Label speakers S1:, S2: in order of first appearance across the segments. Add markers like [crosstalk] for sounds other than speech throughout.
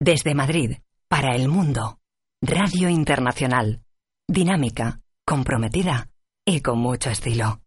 S1: desde Madrid, para el mundo. Radio Internacional. Dinámica, comprometida y con mucho estilo.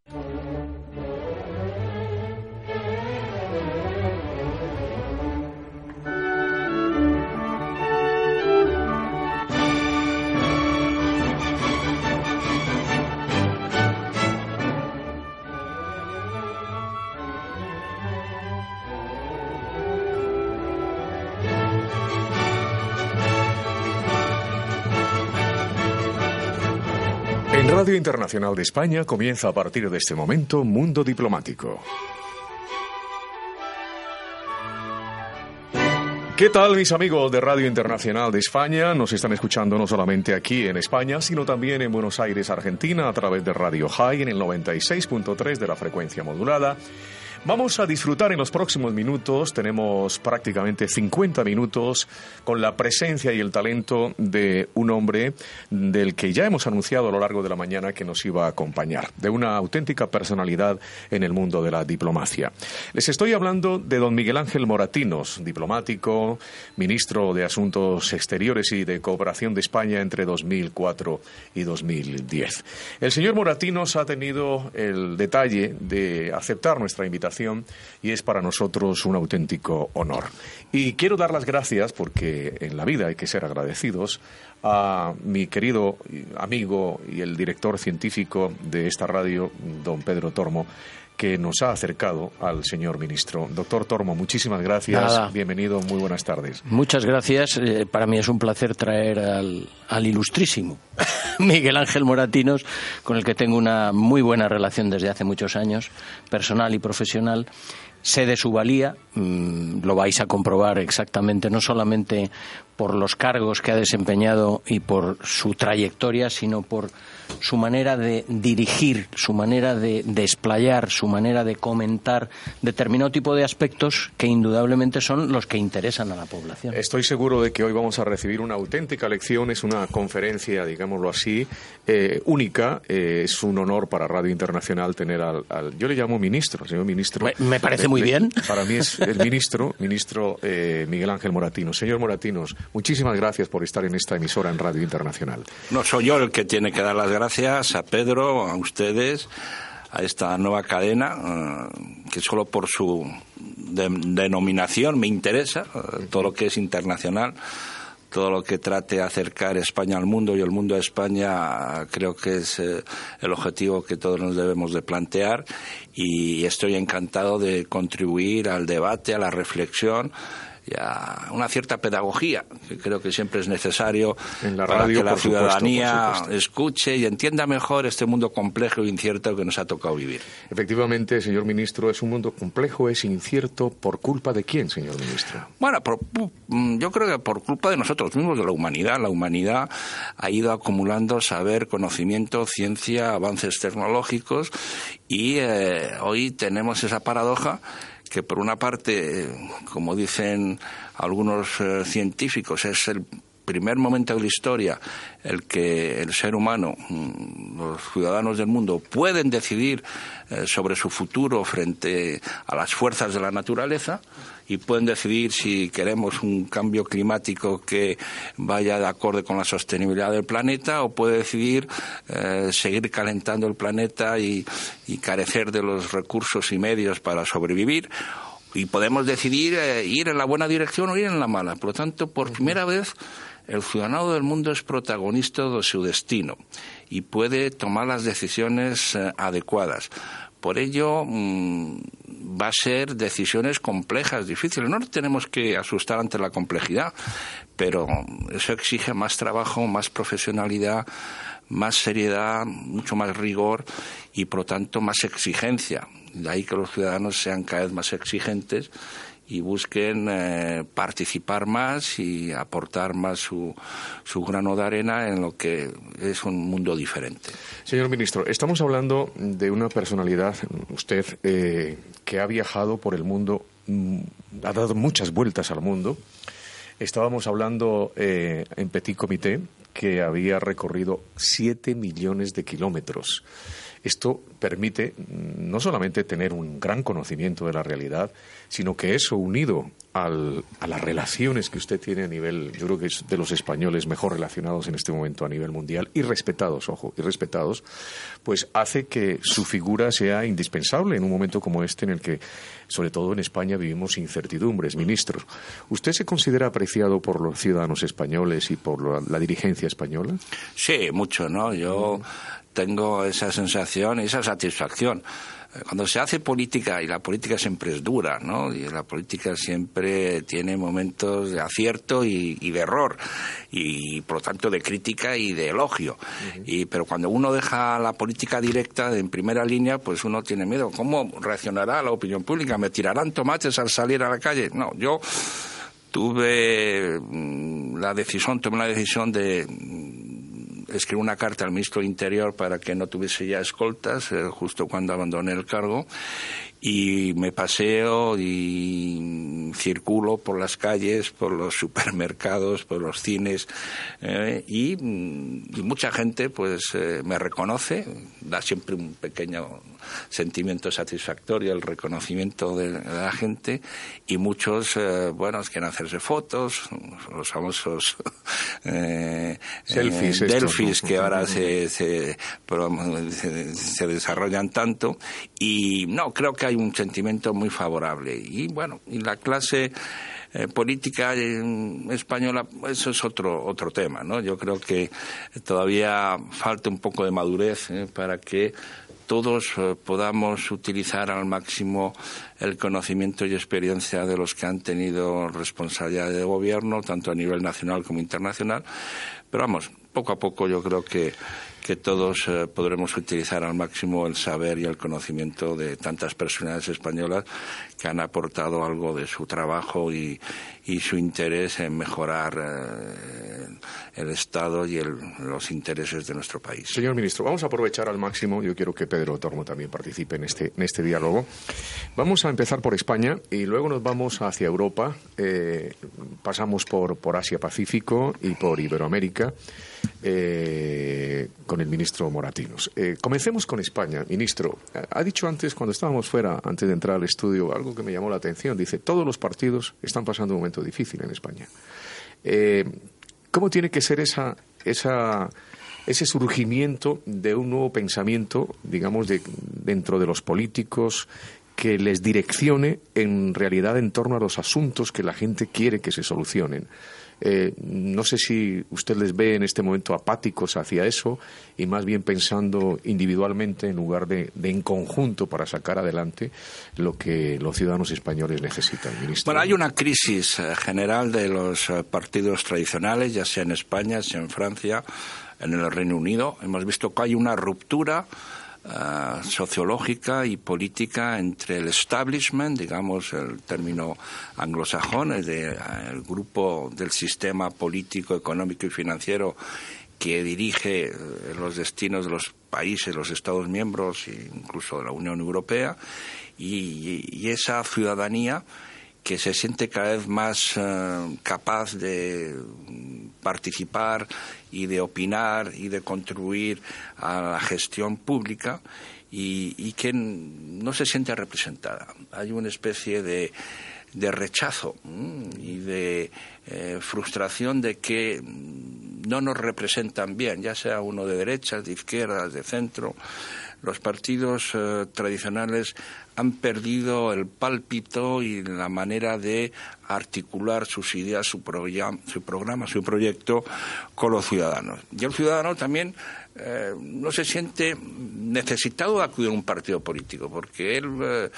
S2: Radio Internacional de España comienza a partir de este momento Mundo Diplomático. ¿Qué tal mis amigos de Radio Internacional de España? Nos están escuchando no solamente aquí en España, sino también en Buenos Aires, Argentina, a través de Radio High en el 96.3 de la frecuencia modulada Vamos a disfrutar en los próximos minutos, tenemos prácticamente 50 minutos con la presencia y el talento de un hombre del que ya hemos anunciado a lo largo de la mañana que nos iba a acompañar, de una auténtica personalidad en el mundo de la diplomacia. Les estoy hablando de don Miguel Ángel Moratinos, diplomático, ministro de Asuntos Exteriores y de Cooperación de España entre 2004 y 2010. El señor Moratinos ha tenido el detalle de aceptar nuestra invitación y es para nosotros un auténtico honor. Y quiero dar las gracias porque en la vida hay que ser agradecidos a mi querido amigo y el director científico de esta radio, don Pedro Tormo, que nos ha acercado al señor ministro. Doctor Tormo, muchísimas gracias. Bienvenido, muy buenas tardes.
S3: Muchas gracias. Eh, para mí es un placer traer al, al ilustrísimo [laughs] Miguel Ángel Moratinos, con el que tengo una muy buena relación desde hace muchos años, personal y profesional sé de su valía, mm, lo vais a comprobar exactamente, no solamente por los cargos que ha desempeñado y por su trayectoria, sino por su manera de dirigir, su manera de desplayar, su manera de comentar determinado tipo de aspectos que indudablemente son los que interesan a la población.
S2: Estoy seguro de que hoy vamos a recibir una auténtica lección, es una conferencia, digámoslo así, eh, única. Eh, es un honor para Radio Internacional tener al, yo le llamo ministro, señor ministro.
S3: Me, parece muy bien.
S2: Para mí es el ministro, ministro eh, Miguel Ángel Moratinos. Señor Moratinos, muchísimas gracias por estar en esta emisora en Radio Internacional.
S4: No soy yo el que tiene que dar las gracias a Pedro, a ustedes, a esta nueva cadena, eh, que solo por su denominación me interesa, eh, todo lo que es internacional todo lo que trate de acercar España al mundo y el mundo a España creo que es eh, el objetivo que todos nos debemos de plantear y estoy encantado de contribuir al debate, a la reflexión y a una cierta pedagogía, que creo que siempre es necesario para que la ciudadanía escuche y entienda mejor este mundo complejo e incierto que nos ha tocado vivir.
S2: Efectivamente, señor ministro, es un mundo complejo, es incierto. ¿Por culpa de quién, señor ministro?
S4: Bueno, mm, yo creo que por culpa de nosotros mismos, de la humanidad. La humanidad ha ido acumulando saber, conocimiento, ciencia, avances tecnológicos y eh, hoy tenemos esa paradoja que por una parte, como dicen algunos eh, científicos, es el primer momento de la historia el que el ser humano, mm, los ciudadanos del mundo, pueden decidir eh, sobre su futuro frente a las fuerzas de la naturaleza y pueden decidir si queremos un cambio climático que vaya de acorde con la sostenibilidad del planeta o puede decidir eh, seguir calentando el planeta y, carecer de los recursos y medios para sobrevivir y podemos decidir eh, ir en la buena dirección o ir en la mala. Por lo tanto, por primera vez, el ciudadano del mundo es protagonista de su destino y puede tomar las decisiones eh, adecuadas. Por ello, mm, va a ser decisiones complejas, difíciles. No tenemos que asustar ante la complejidad, pero eso exige más trabajo, más profesionalidad, más seriedad, mucho más rigor y, por lo tanto, más exigencia. De ahí que los ciudadanos sean cada vez más exigentes y busquen eh, participar más y aportar más su, su grano de arena en lo que es un mundo diferente.
S2: Señor ministro, estamos hablando de una personalidad, usted, eh, que ha viajado por el mundo, mm, ha dado muchas vueltas al mundo. Estábamos hablando eh, en Petit Comité que había recorrido siete millones de kilómetros. Esto permite mm, no solamente tener un gran conocimiento de la realidad, sino que eso unido a las relaciones que usted tiene a nivel, yo creo que es de los españoles mejor relacionados en este momento a nivel mundial y respetados, ojo, y respetados, pues hace que su figura sea indispensable en un momento como este en el que, sobre todo en España, vivimos incertidumbres. Ministros, ¿usted se considera apreciado por los ciudadanos españoles y por la, dirigencia española?
S4: Sí, mucho, ¿no? Yo tengo esa sensación y esa satisfacción. Eh, cuando se hace política, y la política siempre es dura, ¿no? Y la política siempre tiene momentos de acierto y, de error, y por lo tanto de crítica y de elogio. y, pero cuando uno deja la política directa en primera línea, pues uno tiene miedo. ¿Cómo reaccionará la opinión pública? ¿Me tirarán tomates al salir a la calle? No, yo tuve mm, la decisión, tomé la decisión de escribí una carta al ministro del Interior para que no tuviese ya escoltas, eh, justo cuando abandoné el cargo, y me paseo y circulo por las calles, por los supermercados, por los cines eh, y, mucha gente pues eh, me reconoce, da siempre un pequeño sentimiento satisfactorio el reconocimiento de, la gente y muchos eh, bueno quieren hacerse fotos, los famosos [laughs] selfies, que ahora [laughs] se, se, se desarrollan tanto y no creo que hay un sentimiento muy favorable. Y bueno, y la clase eh, política española, eso es otro, otro tema, ¿no? Yo creo que todavía falta un poco de madurez ¿eh? para que todos eh, podamos utilizar al máximo el conocimiento y experiencia de los que han tenido responsabilidad de gobierno, tanto a nivel nacional como internacional. Pero vamos, poco a poco yo creo que que todos eh, podremos utilizar al máximo el saber y el conocimiento de tantas personas españolas que han aportado algo de su trabajo y, su interés en mejorar eh, el Estado y los intereses de nuestro país.
S2: Señor ministro, vamos a aprovechar al máximo. Yo quiero que Pedro Tormo también participe en este, en este diálogo. Vamos a empezar por España y luego nos vamos hacia Europa. Eh, pasamos por, por Asia-Pacífico y por Iberoamérica. Eh, con el ministro Moratinos. Eh, comencemos con España. Ministro, ha dicho antes, cuando estábamos fuera, antes de entrar al estudio, algo que me llamó la atención. Dice, todos los partidos están pasando un momento difícil en España. Eh, ¿Cómo tiene que ser esa, esa, ese surgimiento de un nuevo pensamiento, digamos, de, dentro de los políticos que les direccione en realidad en torno a los asuntos que la gente quiere que se solucionen? Eh, no sé si usted les ve en este momento apáticos hacia eso y más bien pensando individualmente en lugar de, en conjunto para sacar adelante lo que los ciudadanos españoles necesitan.
S4: Bueno, hay una crisis eh, general de los eh, partidos tradicionales, ya sea en España, sea en Francia, en el Reino Unido. Hemos visto que hay una ruptura eh, sociológica y política entre el establishment, digamos el término anglosajón, el, de, eh, el grupo del sistema político, económico y financiero que dirige eh, los destinos de los países, los Estados miembros e incluso de la Unión Europea, y esa ciudadanía que se siente cada vez más eh, capaz de participar y de opinar y de contribuir a la gestión pública y, que no se siente representada. Hay una especie de, rechazo y de eh, frustración de que no nos representan bien, ya sea uno de derechas, de izquierdas, de centro los partidos eh, tradicionales han perdido el pálpito y la manera de articular sus ideas, su, programa, su proyecto con los ciudadanos. Y el ciudadano también eh, no se siente necesitado de acudir a un partido político, porque él eh,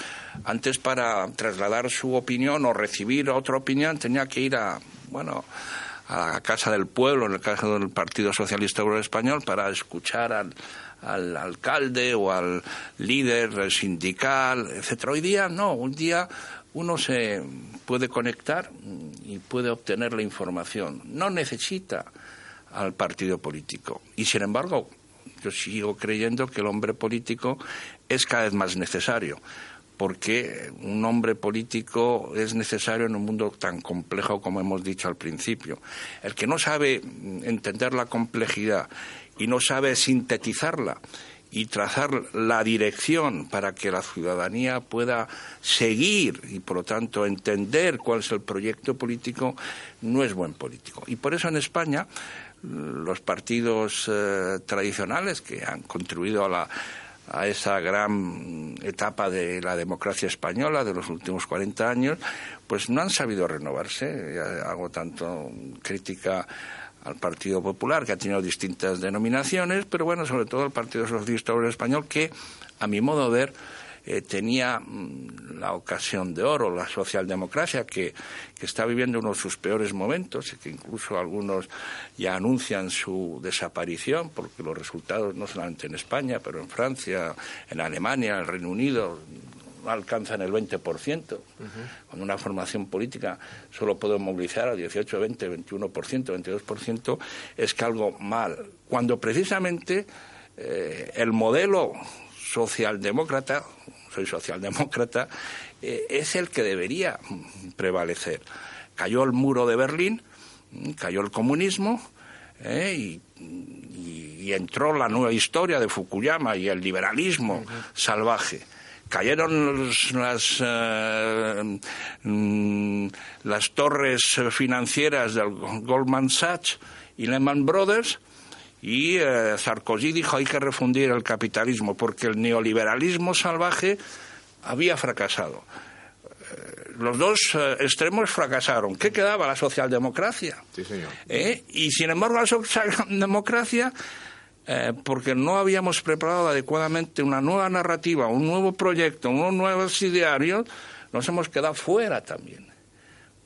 S4: antes para trasladar su opinión o recibir otra opinión tenía que ir a, bueno, a la Casa del Pueblo, en el caso del Partido Socialista Obrero Español, para escuchar al al alcalde o al líder sindical, etcétera. Hoy día no, un día uno se puede conectar y puede obtener la información. No necesita al partido político. Y sin embargo, yo sigo creyendo que el hombre político es cada vez más necesario, porque un hombre político es necesario en un mundo tan complejo como hemos dicho al principio. El que no sabe entender la complejidad y no sabe sintetizarla y trazar la dirección para que la ciudadanía pueda seguir y, por lo tanto, entender cuál es el proyecto político, no es buen político. Y por eso en España los partidos eh, tradicionales que han contribuido a, la, a esa gran etapa de la democracia española de los últimos 40 años, pues no han sabido renovarse. Hago tanto crítica al Partido Popular, que ha tenido distintas denominaciones, pero bueno, sobre todo al Partido Socialista Obrero Español, que, a mi modo de ver, eh, tenía mm, la ocasión de oro, la socialdemocracia, que, que está viviendo uno de sus peores momentos y que incluso algunos ya anuncian su desaparición, porque los resultados, no solamente en España, pero en Francia, en Alemania, en el Reino Unido, alcanzan el 20%. Con una formación política solo puedo movilizar al 18, 20, 21%, 22%, es que algo mal. Cuando precisamente eh, el modelo socialdemócrata, soy socialdemócrata, eh, es el que debería prevalecer. Cayó el muro de Berlín, cayó el comunismo eh, y, entró la nueva historia de Fukuyama y el liberalismo salvaje cayeron las, eh, mm, las torres financieras del Goldman Sachs y Lehman Brothers y eh, Sarkozy dijo hay que refundir el capitalismo porque el neoliberalismo salvaje había fracasado. Eh, los dos extremos fracasaron. ¿Qué quedaba? La socialdemocracia.
S2: Sí, señor.
S4: Y sin embargo, la socialdemocracia eh, porque no habíamos preparado adecuadamente una nueva narrativa, un nuevo proyecto, unos nuevos idearios, nos hemos quedado fuera también.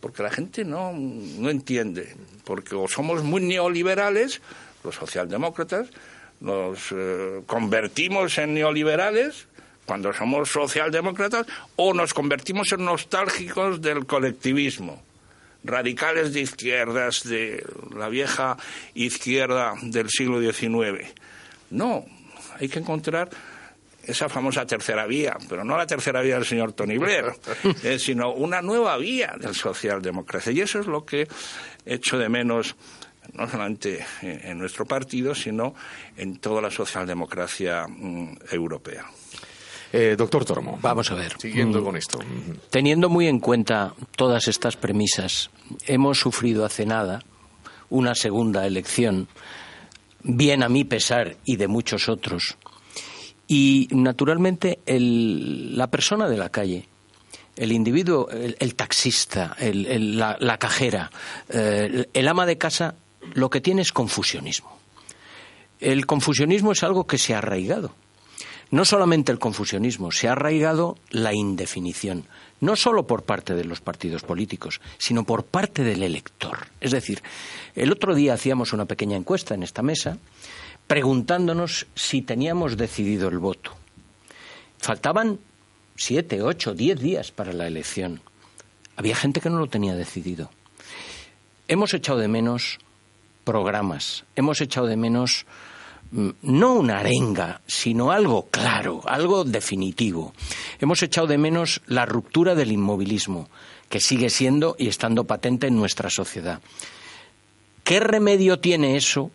S4: Porque la gente no, no entiende. Porque o somos muy neoliberales, los socialdemócratas, nos eh, convertimos en neoliberales cuando somos socialdemócratas, o nos convertimos en nostálgicos del colectivismo radicales de izquierdas de la vieja izquierda del siglo XIX. No, hay que encontrar esa famosa tercera vía, pero no la tercera vía del señor Tony Blair, [laughs] eh, sino una nueva vía del socialdemocracia. Y eso es lo que echo de menos no solamente en nuestro partido, sino en toda la socialdemocracia mm, europea.
S2: Eh, doctor Tormo.
S3: Vamos a ver.
S2: Siguiendo mm. con esto.
S3: Teniendo muy en cuenta todas estas premisas, hemos sufrido hace nada una segunda elección, bien a mi pesar y de muchos otros. Y naturalmente la persona de la calle, el individuo, el, taxista, la, cajera, eh, el ama de casa, lo que tiene es confusionismo. El confusionismo es algo que se ha arraigado no solamente el confusionismo, se ha arraigado la indefinición, no solo por parte de los partidos políticos, sino por parte del elector. Es decir, el otro día hacíamos una pequeña encuesta en esta mesa preguntándonos si teníamos decidido el voto. Faltaban siete, ocho, diez días para la elección. Había gente que no lo tenía decidido. Hemos echado de menos programas, hemos echado de menos no una arenga, sino algo claro, algo definitivo. Hemos echado de menos la ruptura del inmovilismo, que sigue siendo y estando patente en nuestra sociedad. ¿Qué remedio tiene eso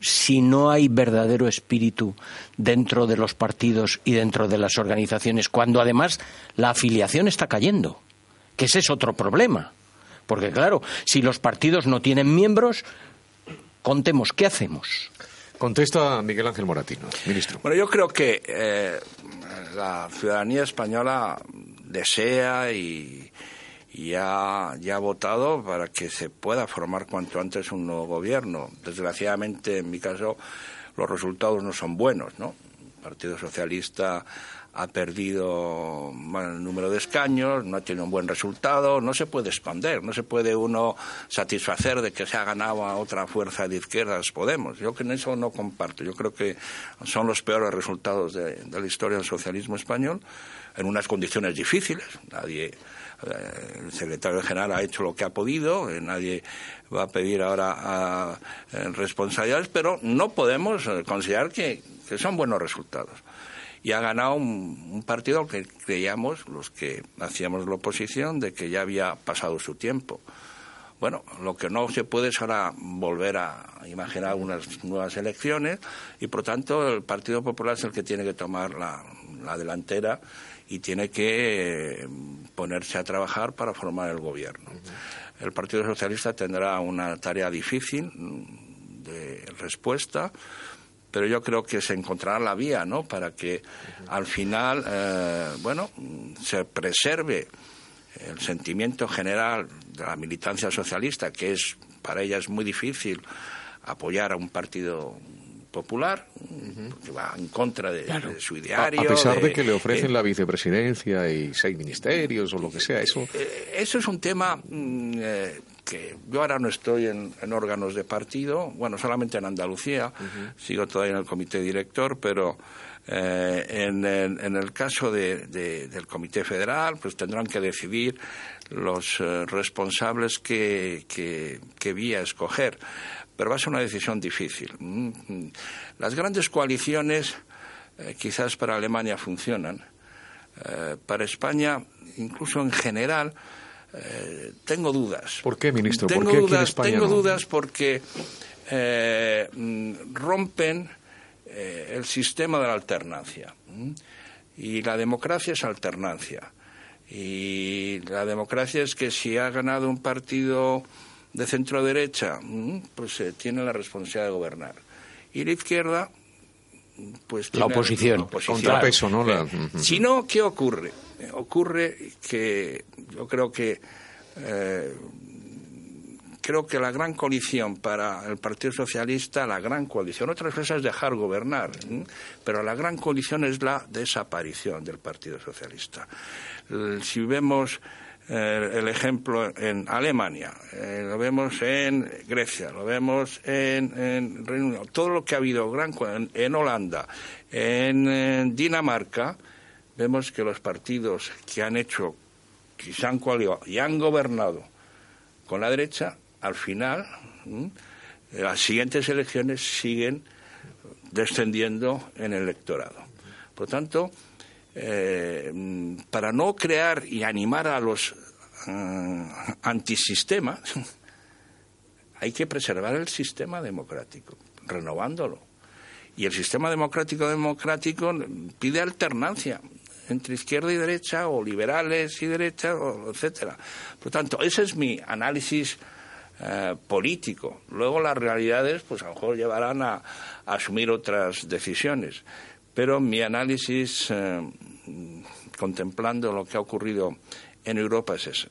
S3: si no hay verdadero espíritu dentro de los partidos y dentro de las organizaciones, cuando además la afiliación está cayendo? Que ese es otro problema. Porque claro, si los partidos no tienen miembros, contemos, ¿qué hacemos?
S2: Contesta Miguel Ángel Moratino, ministro.
S4: Bueno, yo creo que eh, la ciudadanía española desea y, ya ha votado para que se pueda formar cuanto antes un nuevo gobierno. Desgraciadamente, en mi caso, los resultados no son buenos, ¿no? El Partido Socialista ha perdido el número de escaños, no ha tenido un buen resultado, no se puede expander, no se puede uno satisfacer de que se ha ganado a otra fuerza de izquierdas Podemos. Yo que en eso no comparto. Yo creo que son los peores resultados de, la historia del socialismo español en unas condiciones difíciles. Nadie Eh, el secretario general ha hecho lo que ha podido, eh, nadie va a pedir ahora a, responsabilidades, pero no podemos considerar que, son buenos resultados. Y ha ganado un, partido que creíamos, los que hacíamos la oposición, de que ya había pasado su tiempo. Bueno, lo que no se puede es ahora volver a imaginar unas nuevas elecciones y, por tanto, el Partido Popular es el que tiene que tomar la, delantera y tiene que eh, ponerse a trabajar para formar el gobierno. El Partido Socialista tendrá una tarea difícil de respuesta, pero yo creo que se encontrará la vía, ¿no? Para que al final, eh, bueno, se preserve el sentimiento general de la militancia socialista, que es para ella es muy difícil apoyar a un partido popular, porque va en contra de, su ideario.
S2: A, pesar de, que le ofrecen la vicepresidencia y seis ministerios o lo que sea, eso.
S4: Eh, eso es un tema mm, eh, que yo ahora no estoy en, órganos de partido, bueno, solamente en Andalucía, sigo todavía en el comité director, pero eh, en, el caso del Comité Federal, pues tendrán que decidir los eh, responsables que, que, vía escoger. Pero va a ser una decisión difícil. Mm, las grandes coaliciones eh, quizás para Alemania funcionan. para España, incluso en general, tengo dudas.
S2: ¿Por qué, ministro?
S4: Tengo dudas, tengo dudas porque mm, rompen eh, el sistema de la alternancia. Y la democracia es alternancia. Y la democracia es que si ha ganado un partido de centro derecha, pues eh, tiene la responsabilidad de gobernar. Y la izquierda, pues
S3: la oposición,
S2: contrapeso, ¿no?
S4: Si no, ¿qué ocurre? Ocurre que yo creo que eh, creo que la gran coalición para el Partido Socialista, la gran coalición, otra cosa es dejar gobernar, pero la gran coalición es la desaparición del Partido Socialista. Si vemos eh, el ejemplo en Alemania, eh, lo vemos en Grecia, lo vemos en, Reino Unido, todo lo que ha habido gran, en, Holanda, en, Dinamarca, vemos que los partidos que han hecho, que se han coalido y han gobernado con la derecha al final las siguientes elecciones siguen descendiendo en el electorado. Por tanto, eh, para no crear y animar a los uh, antisistemas, [laughs] hay que preservar el sistema democrático, renovándolo. Y el sistema democrático democrático pide alternancia entre izquierda y derecha, o liberales y derecha, o etcétera. Por tanto, ese es mi análisis eh, político. Luego las realidades, pues a lo mejor llevarán a, asumir otras decisiones. Pero mi análisis, eh, contemplando lo que ha ocurrido en Europa, es ese.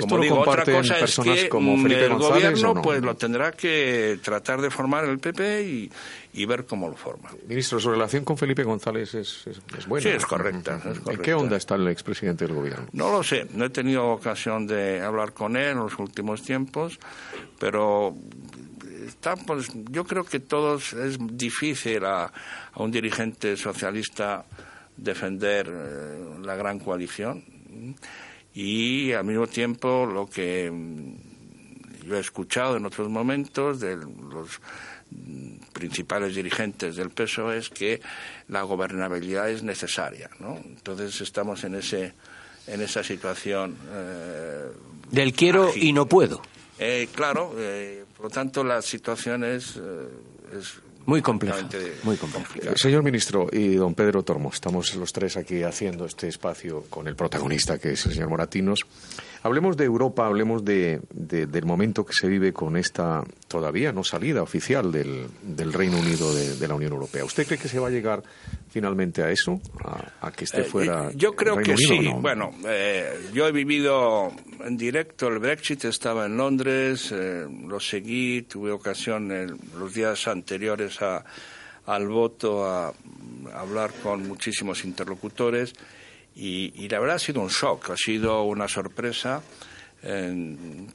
S2: Como digo, otra cosa es que como el
S4: gobierno pues lo tendrá que tratar de formar el PP y, y, ver cómo lo forma.
S2: Ministro, su relación con Felipe González es, buena.
S4: Sí, es correcta,
S2: ¿En qué onda está el expresidente del gobierno?
S4: No lo sé, no he tenido ocasión de hablar con él en los últimos tiempos, pero está, pues, yo creo que todos es difícil a, a un dirigente socialista defender eh, la gran coalición y al mismo tiempo lo que mm, yo he escuchado en otros momentos de los principales dirigentes del PSOE es que la gobernabilidad es necesaria, ¿no? Entonces estamos en ese en esa situación
S3: eh, del quiero y no puedo.
S4: Eh, claro, eh, por lo tanto la situación es, es
S3: muy compleja. Muy
S2: Señor ministro y don Pedro Tormo, estamos los tres aquí haciendo este espacio con el protagonista que es el señor Moratinos. Hablemos de Europa, hablemos de, del momento que se vive con esta todavía no salida oficial del, del Reino Unido de, la Unión Europea. ¿Usted cree que se va a llegar finalmente a eso, a, que esté eh, fuera?
S4: yo creo que sí. Bueno, eh, yo he vivido en directo el Brexit, estaba en Londres, eh, lo seguí, tuve ocasión en los días anteriores a, al voto a hablar con muchísimos interlocutores y, la verdad ha sido un shock, ha sido una sorpresa,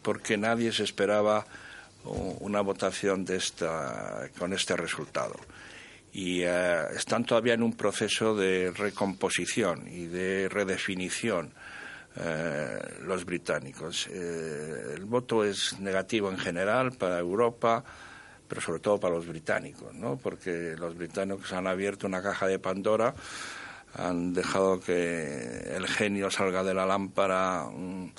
S4: porque nadie se esperaba una votación de esta, con este resultado. Y eh, están todavía en un proceso de recomposición y de redefinición los británicos. el voto es negativo en general para Europa, pero sobre todo para los británicos, ¿no? porque los británicos han abierto una caja de Pandora, han dejado que el genio salga de la lámpara. Mm,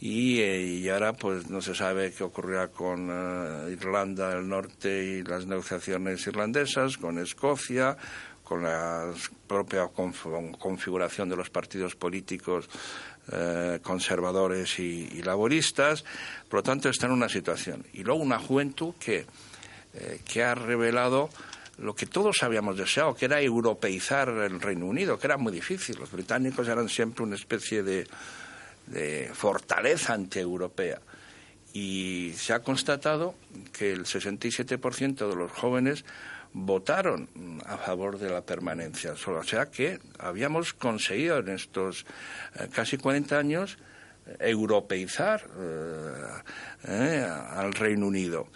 S4: eh, y, ahora pues no se sabe qué ocurrirá con eh, Irlanda del Norte y las negociaciones irlandesas, con Escocia, con la propia configuración de los partidos políticos eh, conservadores y, laboristas. Por lo tanto, está en una situación. Y luego una juventud que, que ha revelado lo que todos habíamos deseado, que era europeizar el Reino Unido, que era muy difícil. Los británicos eran siempre una especie de de fortaleza antieuropea. Y se ha constatado que el 67% de los jóvenes votaron a favor de la permanencia. O sea que habíamos conseguido en estos eh, casi 40 años europeizar eh, eh, al Reino Unido.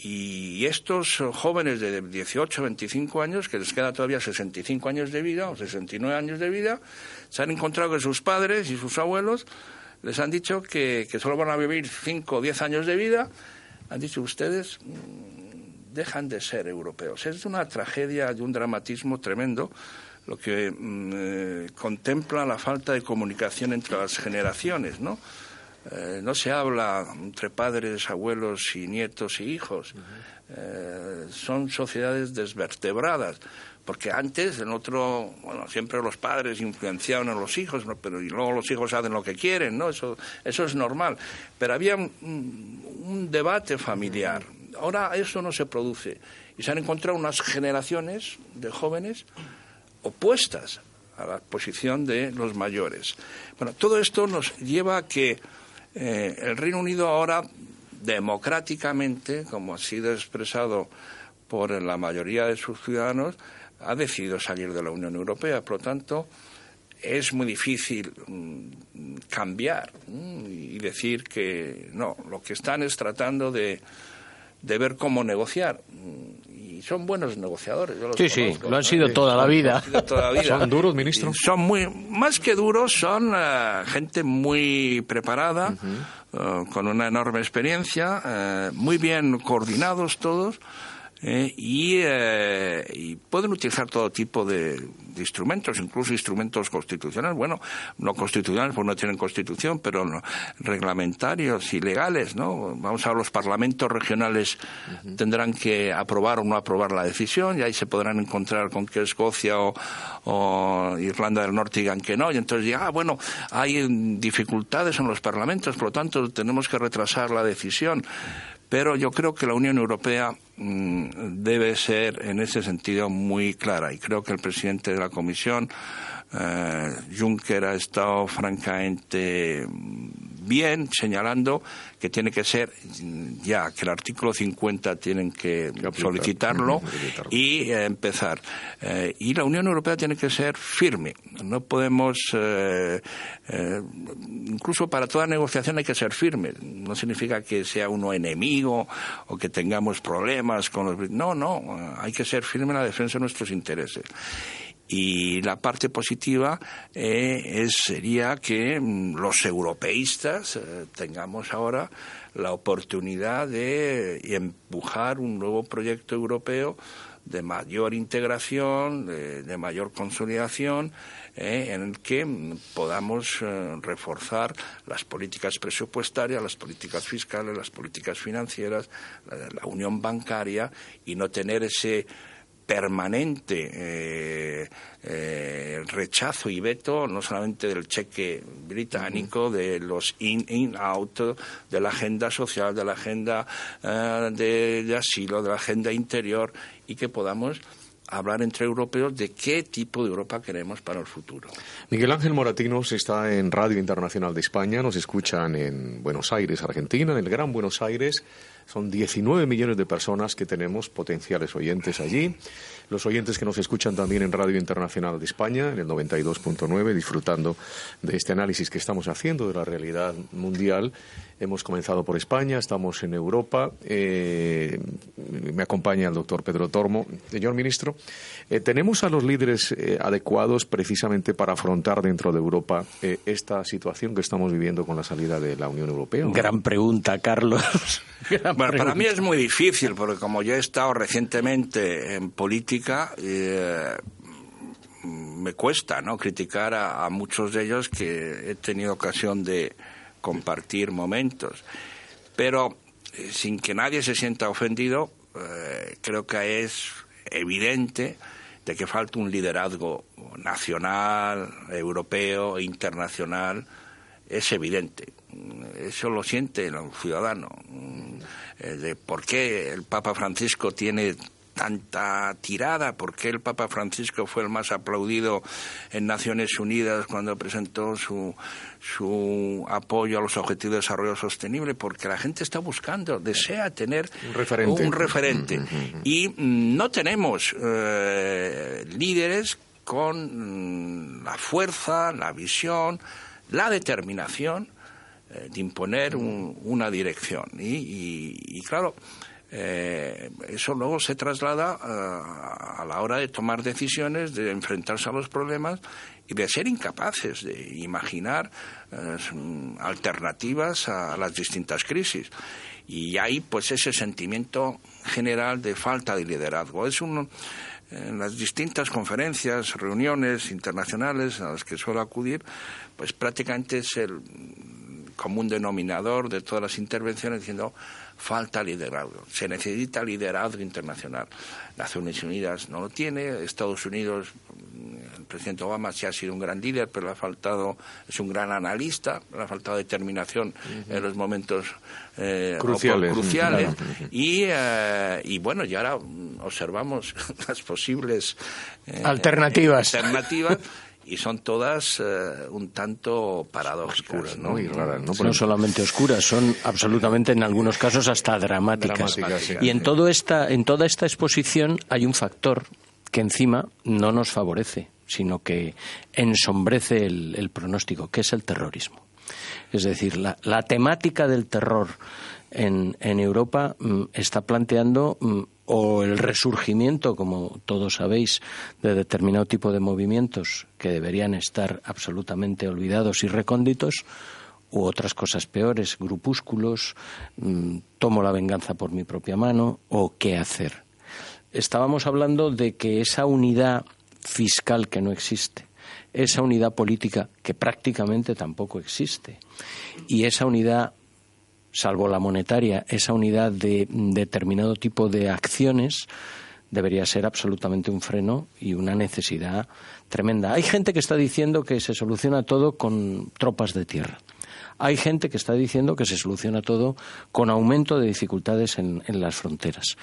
S4: Y estos jóvenes de 18, 25 años, que les queda todavía 65 años de vida o 69 años de vida, se han encontrado que sus padres y sus abuelos les han dicho que, solo van a vivir 5 o 10 años de vida. Han dicho ustedes mm, dejan de ser europeos. Es una tragedia y un dramatismo tremendo lo que mm, eh, contempla la falta de comunicación entre las generaciones, ¿no? Eh, no se habla entre padres, abuelos y nietos y hijos. Eh, son sociedades desvertebradas. Porque antes, en otro, bueno, siempre los padres influenciaban a los hijos, pero y luego los hijos hacen lo que quieren, ¿no? Eso, eso es normal. Pero había un, debate familiar. Ahora eso no se produce. Y se han encontrado unas generaciones de jóvenes opuestas a la posición de los mayores. Bueno, todo esto nos lleva a que eh, el Reino Unido ahora, democráticamente, como ha sido expresado por la mayoría de sus ciudadanos, ha decidido salir de la Unión Europea. Por lo tanto, es muy difícil mm, cambiar y decir que no, lo que están es tratando de, de ver cómo negociar son buenos negociadores.
S3: sí, sí, lo han sido toda la [laughs] vida.
S2: ¿Son duros, ministro?
S4: Son muy, más que duros, son eh, gente muy preparada, eh, con una enorme experiencia, eh, muy bien coordinados todos. Eh, eh, y, pueden utilizar todo tipo de, instrumentos, incluso instrumentos constitucionales. Bueno, no constitucionales, pues no tienen constitución, pero reglamentarios y legales, ¿no? Vamos a ver, los parlamentos regionales tendrán que aprobar o no aprobar la decisión y ahí se podrán encontrar con que Escocia o, Irlanda del Norte digan que no. Y entonces digan, ah, bueno, hay dificultades en los parlamentos, por lo tanto tenemos que retrasar la decisión. Pero yo creo que la Unión Europea mm, debe ser en ese sentido muy clara. Y creo que el presidente de la Comisión, eh, Juncker, ha estado francamente bien señalando que tiene que ser ya, que el artículo 50 tienen que solicitarlo y eh, empezar. Eh, y la Unión Europea tiene que ser firme. No podemos, eh, incluso para toda negociación hay que ser firme. No significa que sea uno enemigo o que tengamos problemas con los. No, no, hay que ser firme en la defensa de nuestros intereses. Y la parte positiva eh, sería que mm, los europeístas eh, tengamos ahora la oportunidad de empujar un nuevo proyecto europeo de mayor integración, de, mayor consolidación, eh, en el que mm, podamos reforzar las políticas presupuestarias, las políticas fiscales, las políticas financieras, la unión bancaria y no tener ese permanente eh, eh, rechazo y veto no solamente del cheque británico, de los in-in-out, de la agenda social, de la agenda eh, de, asilo, de la agenda interior y que podamos hablar entre europeos de qué tipo de Europa queremos para el futuro.
S2: Miguel Ángel Moratinos está en Radio Internacional de España, nos escuchan en Buenos Aires, Argentina, en el Gran Buenos Aires. Son 19 millones de personas que tenemos potenciales oyentes allí. Los oyentes que nos escuchan también en Radio Internacional de España, en el 92.9, disfrutando de este análisis que estamos haciendo de la realidad mundial. Hemos comenzado por España, estamos en Europa. Eh, me acompaña el doctor Pedro Tormo. Señor ministro, eh, ¿tenemos a los líderes eh, adecuados precisamente para afrontar dentro de Europa esta situación que estamos viviendo con la salida de la Unión Europea?
S3: Gran pregunta, Carlos. [laughs]
S4: bueno, para mí es muy difícil, porque como yo he estado recientemente en política, me cuesta no criticar a muchos de ellos que he tenido ocasión de compartir momentos. Pero eh, sin que nadie se sienta ofendido, eh, creo que es evidente de que falta un liderazgo nacional, europeo internacional. Es evidente. Eso lo siente el ciudadano. Eh, de por qué el Papa Francisco tiene tanta tirada? ¿Por qué el Papa Francisco fue el más aplaudido en Naciones Unidas cuando presentó su, su apoyo a los Objetivos de Desarrollo Sostenible? Porque la gente está buscando, desea tener
S2: un referente.
S4: Un referente. Y mm, no tenemos eh, líderes con mm, la fuerza, la visión, la determinación eh, de imponer una dirección. y claro, eh, eso luego se traslada a, la hora de tomar decisiones, de enfrentarse a los problemas y de ser incapaces de imaginar eh, alternativas a las distintas crisis. Y hay pues ese sentimiento general de falta de liderazgo. Es un, en las distintas conferencias, reuniones internacionales a las que suelo acudir, pues prácticamente es el común denominador de todas las intervenciones diciendo falta liderazgo. Se necesita liderazgo internacional. Naciones Unidas no lo tiene, Estados Unidos, el presidente Obama sí ha sido un gran líder, pero le ha faltado, es un gran analista, le ha faltado determinación en los momentos
S2: eh, cruciales.
S4: cruciales. Y, eh, y bueno, y ahora observamos [laughs] las posibles
S3: eh, alternativas.
S4: alternativas y son todas eh, un tanto paradójicas
S2: ¿no? y raras. ¿no?
S3: no solamente oscuras, son absolutamente en algunos casos hasta dramáticas. y en, todo esta, en toda esta exposición hay un factor que encima no nos favorece, sino que ensombrece el, pronóstico, que es el terrorismo. Es decir, la, la temática del terror en, Europa mm, está planteando mm, o el resurgimiento, como todos sabéis, de determinado tipo de movimientos que deberían estar absolutamente olvidados y recónditos, u otras cosas peores, grupúsculos, mm, tomo la venganza por mi propia mano, o qué hacer. Estábamos hablando de que esa unidad fiscal que no existe, esa unidad política que prácticamente tampoco existe, y esa unidad salvo la monetaria, esa unidad de determinado tipo de acciones debería ser absolutamente un freno y una necesidad tremenda. Hay gente que está diciendo que se soluciona todo con tropas de tierra. Hay gente que está diciendo que se soluciona todo con aumento de dificultades en, las fronteras.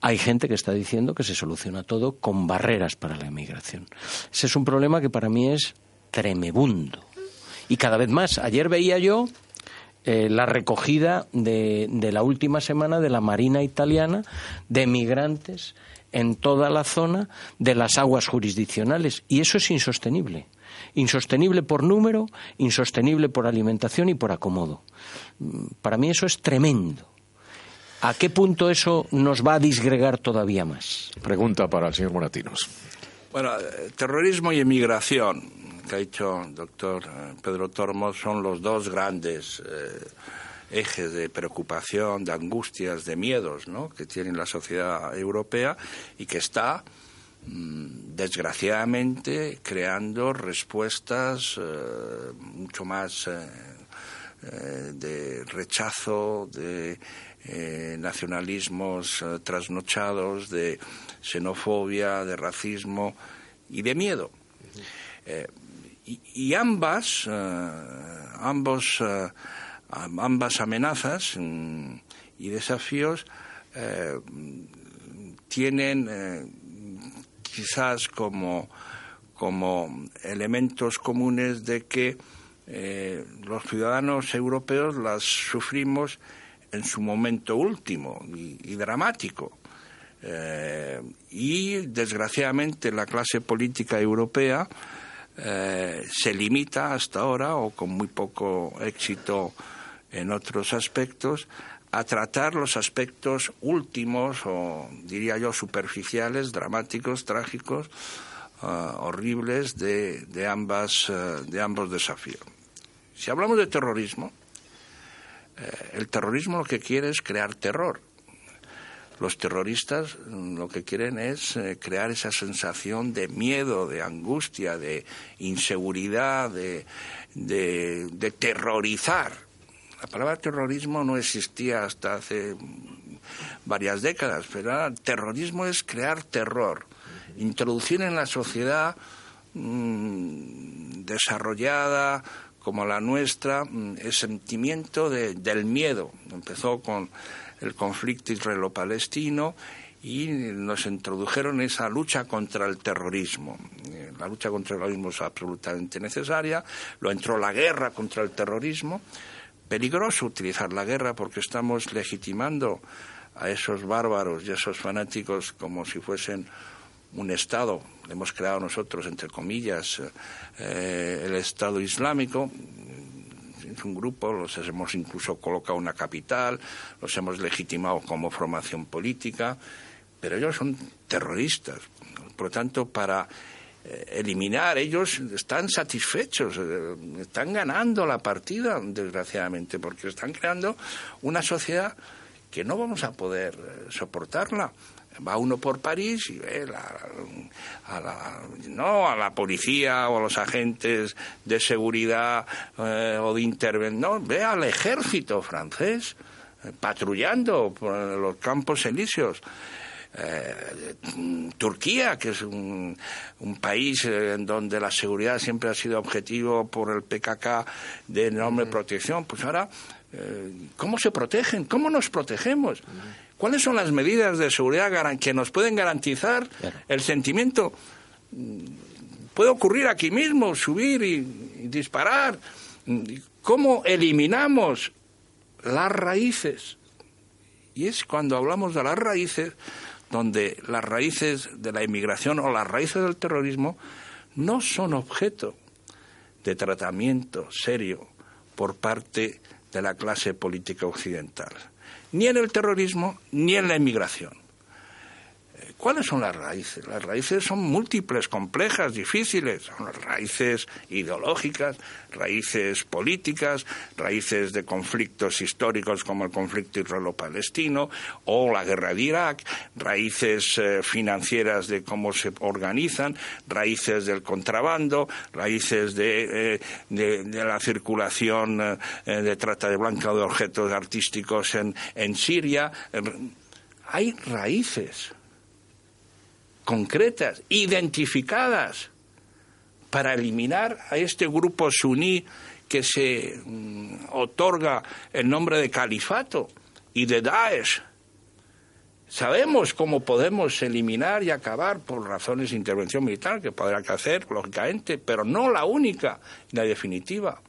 S3: Hay gente que está diciendo que se soluciona todo con barreras para la inmigración. Ese es un problema que para mí es tremebundo. Y cada vez más. Ayer veía yo eh, la recogida de, la última semana de la Marina italiana de migrantes en toda la zona de las aguas jurisdiccionales. Y eso es insostenible. Insostenible por número, insostenible por alimentación y por acomodo. Mm, para mí eso es tremendo. ¿A qué punto eso nos va a disgregar todavía más?
S2: Pregunta para el señor Moratinos.
S4: Bueno, eh, terrorismo y emigración que ha dicho el doctor eh, Pedro Tormo son los dos grandes eh, ejes de preocupación, de angustias, de miedos ¿no? que tiene la sociedad europea y que está mm, desgraciadamente creando respuestas eh, mucho más de rechazo, de nacionalismos trasnochados, de xenofobia, de racismo y de miedo y, ambas, eh, ambos, eh, ambas amenazas mm, y desafíos eh, tienen quizás como, como elementos comunes de que los ciudadanos europeos las sufrimos en su momento último y, dramático. Y desgraciadamente la clase política europea eh, se limita hasta ahora, o con muy poco éxito en otros aspectos, a tratar los aspectos últimos o diría yo superficiales, dramáticos, trágicos, eh, horribles de, de, ambas, de ambos desafíos. Si hablamos de terrorismo, eh, el terrorismo lo que quiere es crear terror. Los terroristas mm, lo que quieren es eh, crear esa sensación de miedo, de angustia, de inseguridad, de, de, terrorizar. La palabra terrorismo no existía hasta hace varias décadas, pero terrorismo es crear terror, introducir en la sociedad mm, desarrollada, como la nuestra, mm, el sentimiento del miedo. Empezó con el conflicto israelo-palestino y nos introdujeron esa lucha contra el terrorismo. Eh, la lucha contra el terrorismo es absolutamente necesaria, lo entró la guerra contra el terrorismo. Peligroso utilizar la guerra porque estamos legitimando a esos bárbaros y a esos fanáticos como si fuesen un Estado, hemos creado nosotros, entre comillas, eh, el Estado Islámico, es un grupo, los hemos incluso colocado una capital, los hemos legitimado como formación política, pero ellos son terroristas. Por lo tanto, para eh, eliminar, ellos están satisfechos, eh, están ganando la partida, desgraciadamente, porque están creando una sociedad que no vamos a poder soportarla va uno por París y ve a, la, no a la policía o a los agentes de seguridad eh, o de intervención, no, ve al ejército francés eh, patrullando por los campos elíseos. Eh, Turquía, que es un, un país en donde la seguridad siempre ha sido objetivo por el PKK de enorme protección, pues ahora, ¿cómo se protegen? ¿Cómo nos protegemos? ¿Cuáles son las medidas de seguridad que nos pueden garantizar el sentimiento? Puede ocurrir aquí mismo, subir y, disparar. ¿Cómo eliminamos las raíces? Y es cuando hablamos de las raíces, donde las raíces de la inmigración o las raíces del terrorismo no son objeto de tratamiento serio por parte de la clase política occidental ni en el terrorismo ni en la inmigración. ¿Cuáles son las raíces? Las raíces son múltiples, complejas, difíciles. Son raíces ideológicas, raíces políticas, raíces de conflictos históricos como el conflicto israelo-palestino o la guerra de Irak, raíces eh, financieras de cómo se organizan, raíces del contrabando, raíces de, eh, la circulación eh, de trata de blanca de objetos artísticos en Siria. Hay raíces concretas, identificadas, para eliminar a este grupo suní que se mm, otorga el nombre de califato y de Daesh. Sabemos cómo podemos eliminar y acabar por razones de intervención militar, que podrá que hacer, lógicamente, pero no la única, la definitiva.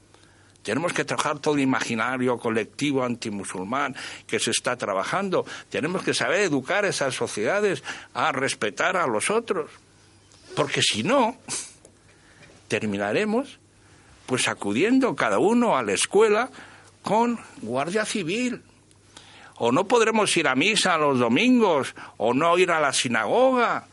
S4: Tenemos que trabajar todo el imaginario colectivo antimusulmán que se está trabajando. Tenemos que saber educar a esas sociedades a respetar a los otros. Porque si no, terminaremos pues acudiendo cada uno a la escuela con guardia civil. O no podremos ir a misa los domingos, o no ir a la sinagoga,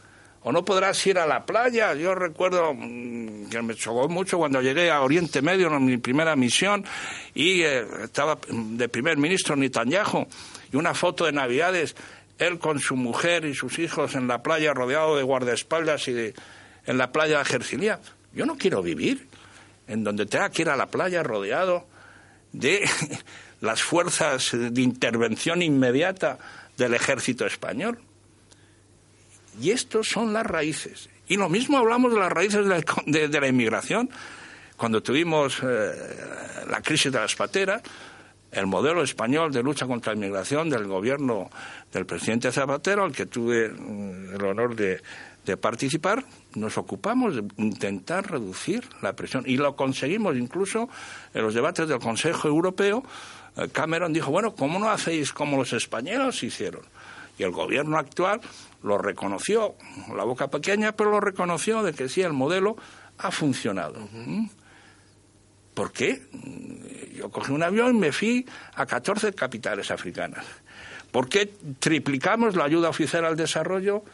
S4: o no podrás ir a la playa. Yo recuerdo mm, que me chocó mucho cuando llegué a Oriente Medio en mi primera misión y eh, estaba de primer ministro Netanyahu y una foto de Navidades, él con su mujer y sus hijos en la playa rodeado de guardaespaldas y de, en la playa de Jercilia. Yo no quiero vivir en donde tenga que ir a la playa rodeado de [laughs] las fuerzas de intervención inmediata del ejército español. Y estos son las raíces. Y lo mismo hablamos de las raíces de, la inmigración. Cuando tuvimos eh, la crisis de las pateras, el modelo español de lucha contra la inmigración del gobierno del presidente Zapatero, al que tuve mm, el honor de, de participar, nos ocupamos de intentar reducir la presión y lo conseguimos incluso en los debates del Consejo Europeo eh, Cameron dijo, bueno, ¿cómo no hacéis como los españoles hicieron? Y el gobierno actual lo reconoció, la boca pequeña, pero lo reconoció de que sí, el modelo ha funcionado. ¿Mm? ¿Por qué? Yo cogí un avión y me fui a 14 capitales africanas. ¿Por qué triplicamos la ayuda oficial al desarrollo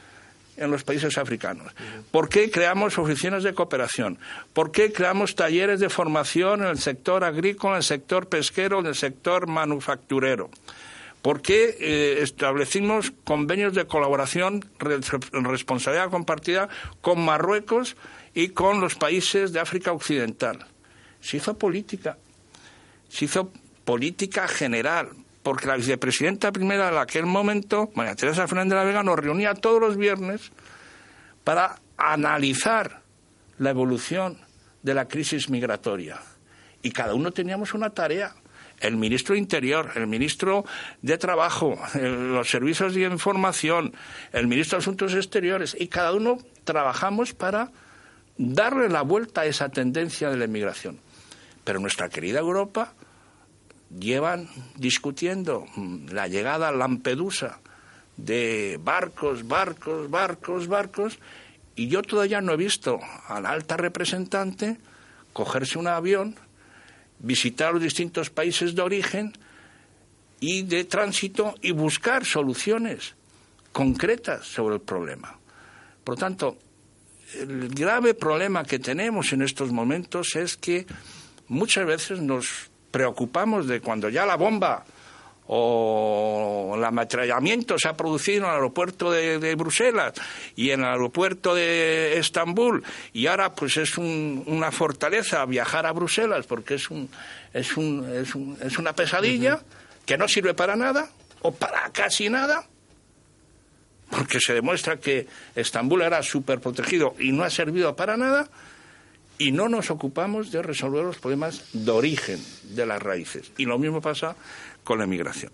S4: en los países africanos? ¿Por qué creamos oficinas de cooperación? ¿Por qué creamos talleres de formación en el sector agrícola, en el sector pesquero, en el sector manufacturero? ¿Por qué eh, establecimos convenios de colaboración responsabilidad compartida con Marruecos y con los países de África Occidental? Se hizo política, se hizo política general, porque la vicepresidenta primera de aquel momento, María Teresa Fernández de la Vega, nos reunía todos los viernes para analizar la evolución de la crisis migratoria. Y cada uno teníamos una tarea. El ministro Interior, el ministro de Trabajo, los servicios de información, el ministro de Asuntos Exteriores, y cada uno trabajamos para darle la vuelta a esa tendencia de la inmigración. Pero nuestra querida Europa llevan discutiendo mm, la llegada a Lampedusa de barcos, barcos, barcos, barcos, y yo todavía no he visto a la alta representante cogerse un avión, visitar los distintos países de origen y de tránsito y buscar soluciones concretas sobre el problema. Por lo tanto, el grave problema que tenemos en estos momentos es que muchas veces nos preocupamos de cuando ya la bomba o el ametrallamiento se ha producido en el aeropuerto de, Bruselas y en el aeropuerto de Estambul y ahora pues es una fortaleza viajar a Bruselas porque es un es un, es, un, es una pesadilla que no sirve para nada o para casi nada porque se demuestra que Estambul era súper protegido y no ha servido para nada y no nos ocupamos de resolver los problemas de origen de las raíces. Y lo mismo pasa con la emigración.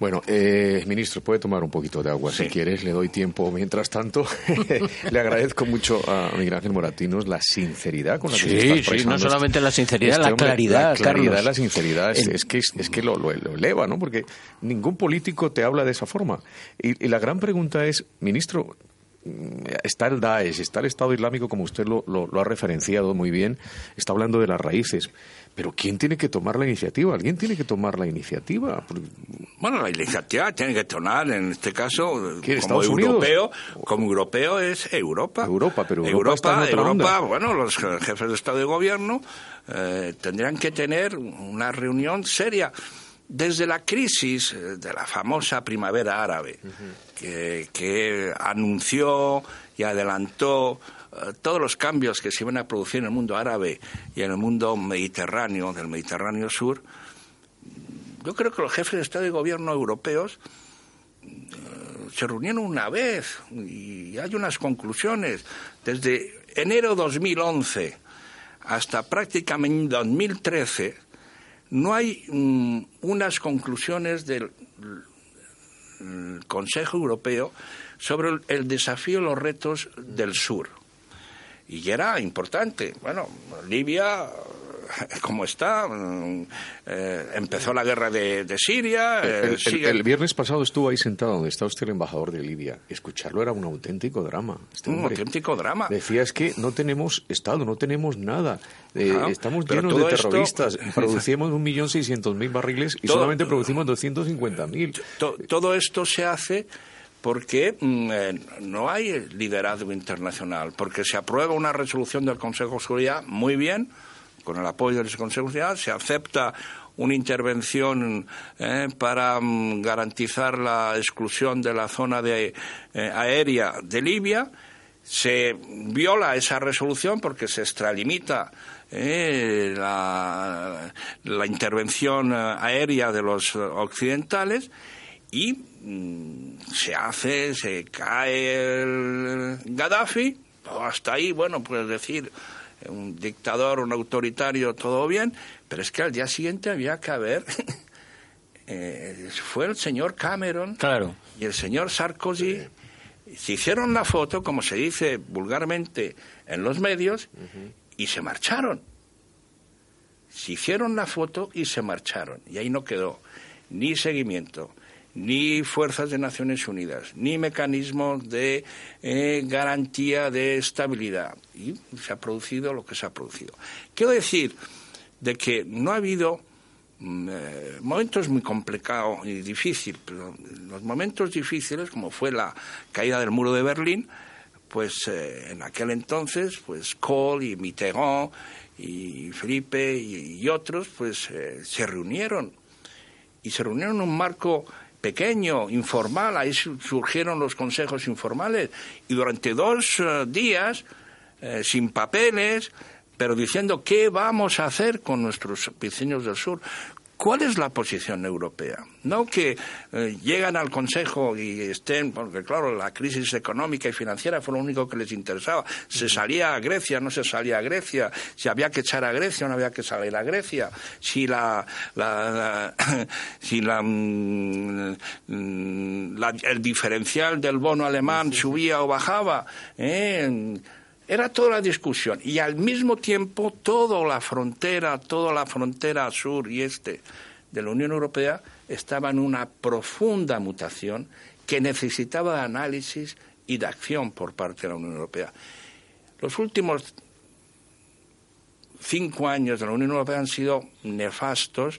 S2: Bueno, eh, ministro, puede tomar un poquito de agua si quieres, le doy tiempo. Mientras tanto, [laughs] le agradezco mucho a Miguel Ángel Moratinos la sinceridad con la que
S3: se
S2: está.
S3: Sí, no solamente la sinceridad,
S2: este
S3: la claridad.
S2: La claridad, la sinceridad, es, que, es que lo, lo, eleva, ¿no? Porque ningún político te habla de esa forma. Y, y la gran pregunta es, ministro, está el Daesh, está el Estado Islámico, como usted lo, ha referenciado muy bien, está hablando de las raíces. Pero ¿quién tiene que tomar la iniciativa? ¿Alguien tiene que tomar la iniciativa?
S4: Bueno, la iniciativa tiene que tomar, en este caso, como europeo, como europeo es Europa.
S2: Europa, pero Europa,
S4: Europa, bueno, los jefes de Estado y Gobierno eh, tendrían que tener una reunión seria desde la crisis eh, de la famosa primavera árabe, que, anunció y adelantó todos los cambios que se iban a producir en el mundo árabe y en el mundo mediterráneo, del Mediterráneo Sur, yo creo que los jefes de Estado y Gobierno europeos eh, se reunieron una vez y hay unas conclusiones. Desde enero 2011 hasta prácticamente 2013, no hay mm, unas conclusiones del Consejo Europeo sobre el, desafío y los retos del sur. Y era importante. Bueno, Libia como está. Mm, eh, empezó la guerra de, Siria.
S2: Eh, el, viernes pasado estuvo ahí sentado donde está usted el embajador de Libia. Escucharlo era un auténtico drama.
S4: Este un auténtico drama.
S2: Decía es que no tenemos Estado, no tenemos nada. Eh, estamos llenos de terroristas. [laughs] Producimos millón seiscientos mil barriles y solamente producimos doscientos cincuenta mil.
S4: todo esto se hace porque mm, no hay liderazgo internacional, porque se aprueba una resolución del Consejo de Seguridad muy bien, con el apoyo del Consejo de Seguridad, se acepta una intervención eh, para mm, garantizar la exclusión de la zona de, eh, aérea de Libia. Se viola esa resolución porque se extralimita eh, la, intervención aérea de los occidentales y mm, se hace, se cae el Gaddafi. Hasta ahí, bueno, pues decir, un dictador, un autoritario, todo bien, pero es que al día siguiente había que haber... [laughs] Eh, fue el señor Cameron
S3: claro.
S4: y el señor Sarkozy. Se hicieron la foto, como se dice vulgarmente en los medios, y se marcharon. Se hicieron la foto y se marcharon. Y ahí no quedó ni seguimiento, ni fuerzas de Naciones Unidas, ni mecanismos de eh, garantía de estabilidad. Y se ha producido lo que se ha producido. Quiero decir de que no ha habido mm, eh, momentos muy complicados y difíciles, pero los momentos difíciles, como fue la caída del muro de Berlín, pues eh, en aquel entonces, pues Kohl y Mitterrand y Felipe y, otros, pues se reunieron y se reunieron en un marco pequeño, informal, ahí surgieron los consejos informales y durante dos eh, días, eh, sin papeles, pero diciendo qué vamos a hacer con nuestros vecinos del sur, ¿Cuál es la posición europea? No que eh, llegan al Consejo y estén, porque claro, la crisis económica y financiera fue lo único que les interesaba. Se salía a Grecia, no se salía a Grecia, si había que echar a Grecia no había que salir a Grecia, si la, [coughs] si mm, mm, la, el diferencial del bono alemán subía o bajaba. ¿eh? Era toda la discusión y al mismo tiempo toda la frontera, toda la frontera sur y este de la Unión Europea estaba en una profunda mutación que necesitaba de análisis y de acción por parte de la Unión Europea. Los últimos cinco años de la Unión Europea han sido nefastos.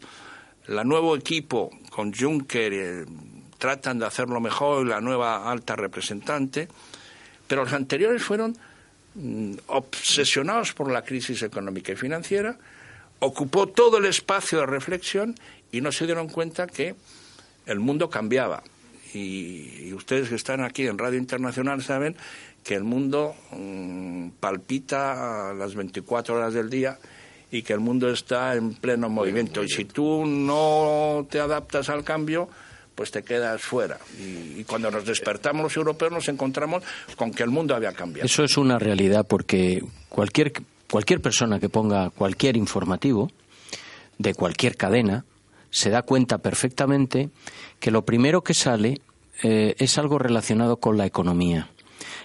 S4: El nuevo equipo con Juncker eh, tratan de hacerlo mejor la nueva alta representante, pero los anteriores fueron obsesionados por la crisis económica y financiera, ocupó todo el espacio de reflexión y no se dieron cuenta que el mundo cambiaba. Y, ustedes que están aquí en Radio Internacional saben que el mundo mm, palpita a las 24 horas del día y que el mundo está en pleno movimiento. Y si tú no te adaptas al cambio, pues te quedas fuera. Y, cuando nos despertamos los europeos nos encontramos con que el mundo había cambiado.
S3: Eso es una realidad porque cualquier, cualquier persona que ponga cualquier informativo de cualquier cadena se da cuenta perfectamente que lo primero que sale eh, es algo relacionado con la economía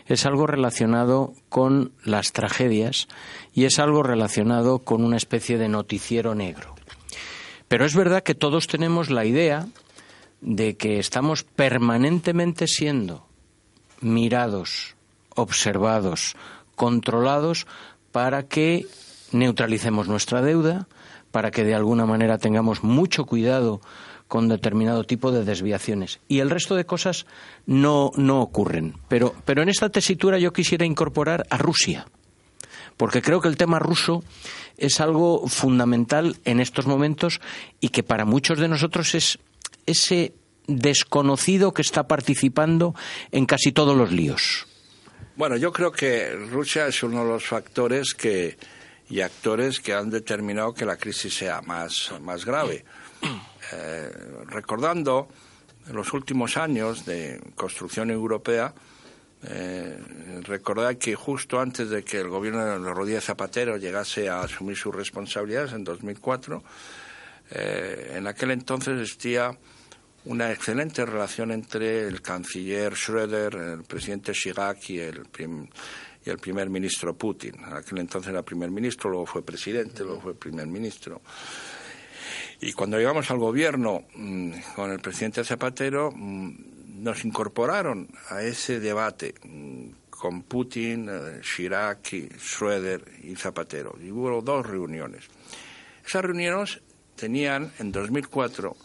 S3: es algo relacionado con las tragedias y es algo relacionado con una especie de noticiero negro. Pero es verdad que todos tenemos la idea de que estamos permanentemente siendo mirados, observados, controlados para que neutralicemos nuestra deuda, para que de alguna manera tengamos mucho cuidado con determinado tipo de desviaciones. Y el resto de cosas no, no ocurren. Pero, pero en esta tesitura yo quisiera incorporar a Rusia, porque creo que el tema ruso es algo fundamental en estos momentos y que para muchos de nosotros es ese desconocido que está participando en casi todos los líos?
S4: Bueno, yo creo que Rusia es uno de los factores que, y actores que han determinado que la crisis sea más, más grave. Eh, recordando los últimos años de construcción europea, eh, recordar que justo antes de que el gobierno de Rodríguez Zapatero llegase a asumir sus responsabilidades en 2004, eh, en aquel entonces existía una excelente relación entre el canciller Schröder, el presidente Chirac y el, y el primer ministro Putin. En aquel entonces era primer ministro, luego fue presidente, luego fue primer ministro. Y cuando llegamos al gobierno mm, con el presidente Zapatero, mm, nos incorporaron a ese debate mm, con Putin, eh, Chirac, Schröder y Zapatero. Y hubo dos reuniones. Esas reuniones tenían en 2004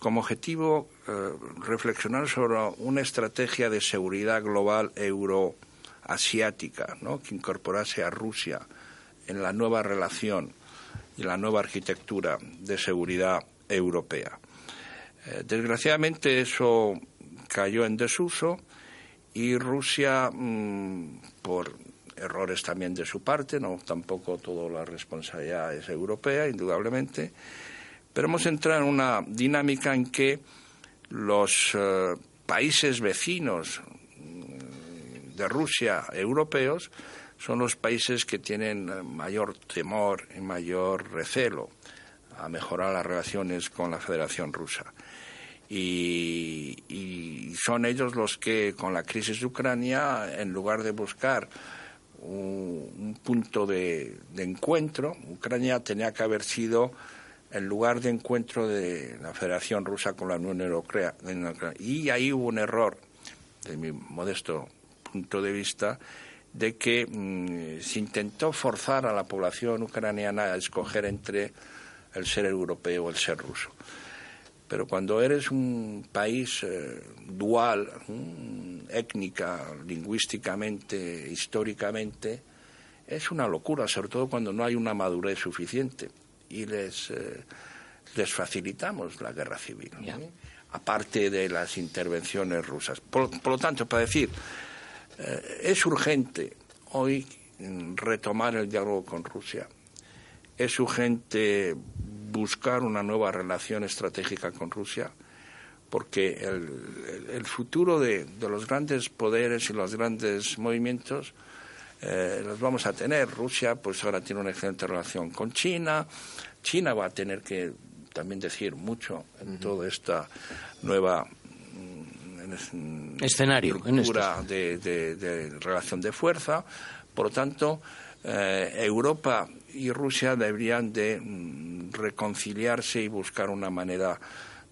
S4: como objetivo eh, reflexionar sobre una estrategia de seguridad global euroasiática, ¿no? que incorporase a Rusia en la nueva relación y la nueva arquitectura de seguridad europea. Eh, desgraciadamente eso cayó en desuso y Rusia, mm, por errores también de su parte, no tampoco toda la responsabilidad es europea, indudablemente, pero hemos entrado en una dinámica en que los eh, países vecinos mm, de Rusia, europeos, son los países que tienen eh, mayor temor y mayor recelo a mejorar las relaciones con la Federación Rusa. Y, y, son ellos los que, con la crisis de Ucrania, en lugar de buscar un, punto de, encuentro. Ucrania tenía que haber sido el lugar de encuentro de la Federación Rusa con la Unión Europea. Y ahí hubo un error, de mi modesto punto de vista, de que mm, se intentó forzar a la población ucraniana a escoger entre el ser europeo o el ser ruso. Pero cuando eres un país eh, dual, étnica, lingüísticamente, históricamente, es una locura, sobre todo cuando no hay una madurez suficiente. Y les, eh, les facilitamos la guerra civil, aparte de las intervenciones rusas. Por, lo tanto, para decir, eh, es urgente hoy retomar el diálogo con Rusia. Es urgente buscar una nueva relación estratégica con Rusia, porque el, futuro de, los grandes poderes y los grandes movimientos eh, los vamos a tener. Rusia, pues ahora tiene una excelente relación con China. China va a tener que también decir mucho en toda esta nueva
S3: mm, escenario
S4: de, de, relación de fuerza. Por lo tanto, eh, Europa y Rusia deberían de mm, reconciliarse y buscar una manera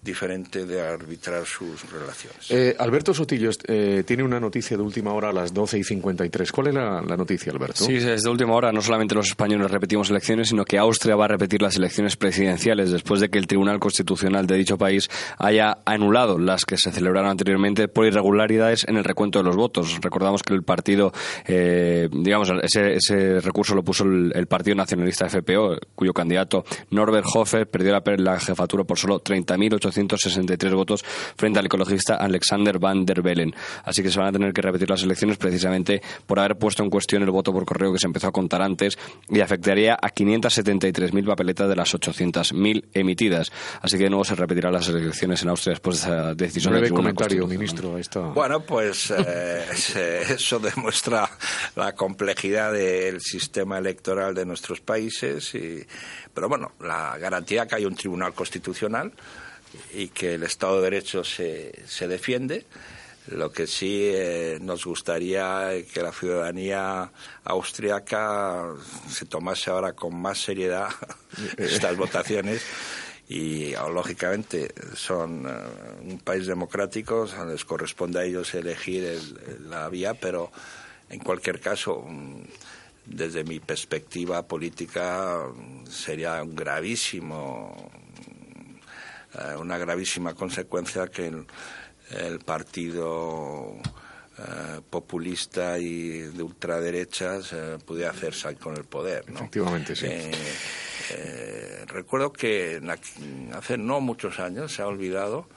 S4: diferente de arbitrar sus relaciones.
S2: Eh, Alberto Sotillo eh, tiene una noticia de última hora a las 12 y 53. ¿Cuál es la, noticia, Alberto?
S5: Sí, es de última hora. No solamente los españoles repetimos elecciones, sino que Austria va a repetir las elecciones presidenciales después de que el Tribunal Constitucional de dicho país haya anulado las que se celebraron anteriormente por irregularidades en el recuento de los votos. Recordamos que el partido, eh, digamos, ese, recurso lo puso el, Partido Nacionalista FPO, cuyo candidato Norbert Hofer perdió la, la jefatura por solo 30.800 863 votos frente al ecologista Alexander Van der Bellen. Así que se van a tener que repetir las elecciones precisamente por haber puesto en cuestión el voto por correo que se empezó a contar antes y afectaría a 573.000 papeletas de las 800.000 emitidas. Así que de nuevo se repetirán las elecciones en Austria después de esa decisión.
S2: Breve comentario, ministro.
S4: Bueno, pues eh, [laughs] eso demuestra la complejidad del sistema electoral de nuestros países. Y, pero bueno, la garantía que hay un tribunal constitucional y que el Estado de Derecho se, se defiende. Lo que sí eh, nos gustaría que la ciudadanía austriaca se tomase ahora con más seriedad [laughs] estas votaciones y lógicamente son eh, un país democrático, les corresponde a ellos elegir la vía, pero en cualquier caso, mm, desde mi perspectiva política, sería un gravísimo eh, una gravísima consecuencia que el, partido eh, populista y de ultraderechas eh, pudiera hacerse con el poder.
S2: Efectivamente, sí.
S4: recuerdo que hace no muchos años se ha olvidado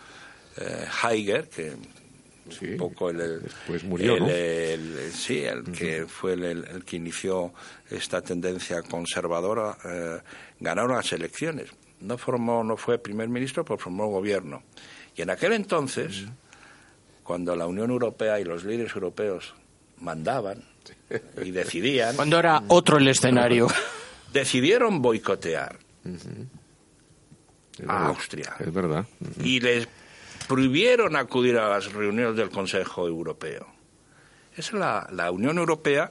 S4: Heiger, que un poco el,
S2: después murió,
S4: sí, el que fue el, que inició esta tendencia conservadora, ganaron las elecciones no formó, no fue primer ministro, pero formó gobierno. Y en aquel entonces, cuando la Unión Europea y los líderes europeos mandaban y decidían.
S3: Cuando era otro el escenario. [laughs]
S4: Decidieron boicotear a Austria.
S2: Es verdad.
S4: Y les prohibieron acudir a las reuniones del Consejo Europeo. Esa es la, la Unión Europea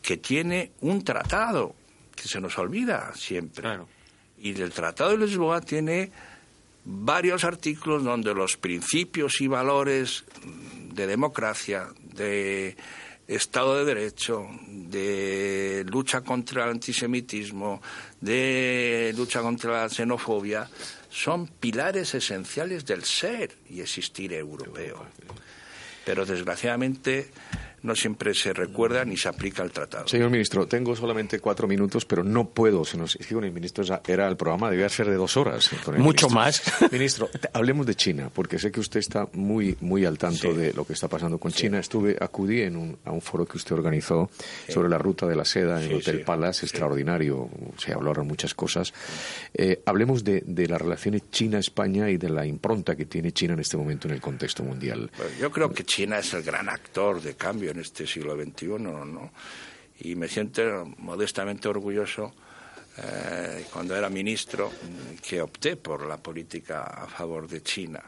S4: que tiene un tratado que se nos olvida siempre. Claro y el Tratado de Lisboa tiene varios artículos donde los principios y valores de democracia, de Estado de Derecho, de lucha contra el antisemitismo, de lucha contra la xenofobia, son pilares esenciales del ser y existir europeo. Pero desgraciadamente no siempre se recuerda ni se aplica el tratado.
S2: Señor ministro, tengo solamente cuatro minutos, pero no puedo. Si nos, es que con el ministro era el programa, debía ser de dos horas.
S3: Mucho más. [laughs]
S2: Ministro, hablemos de China, porque sé que usted está muy, muy al tanto de lo que está pasando con China. Estuve, acudí en un, a un foro que usted organizó sobre la ruta de la seda en el Hotel Palace, extraordinario. Se hablaron muchas cosas. Eh, hablemos de, de las relaciones China-España y de la impronta que tiene China en este momento en el contexto mundial.
S4: yo creo que China es el gran actor de cambio en este siglo XXI, ¿no? Y me siento modestamente orgulloso eh, cuando era ministro que opté por la política a favor de China.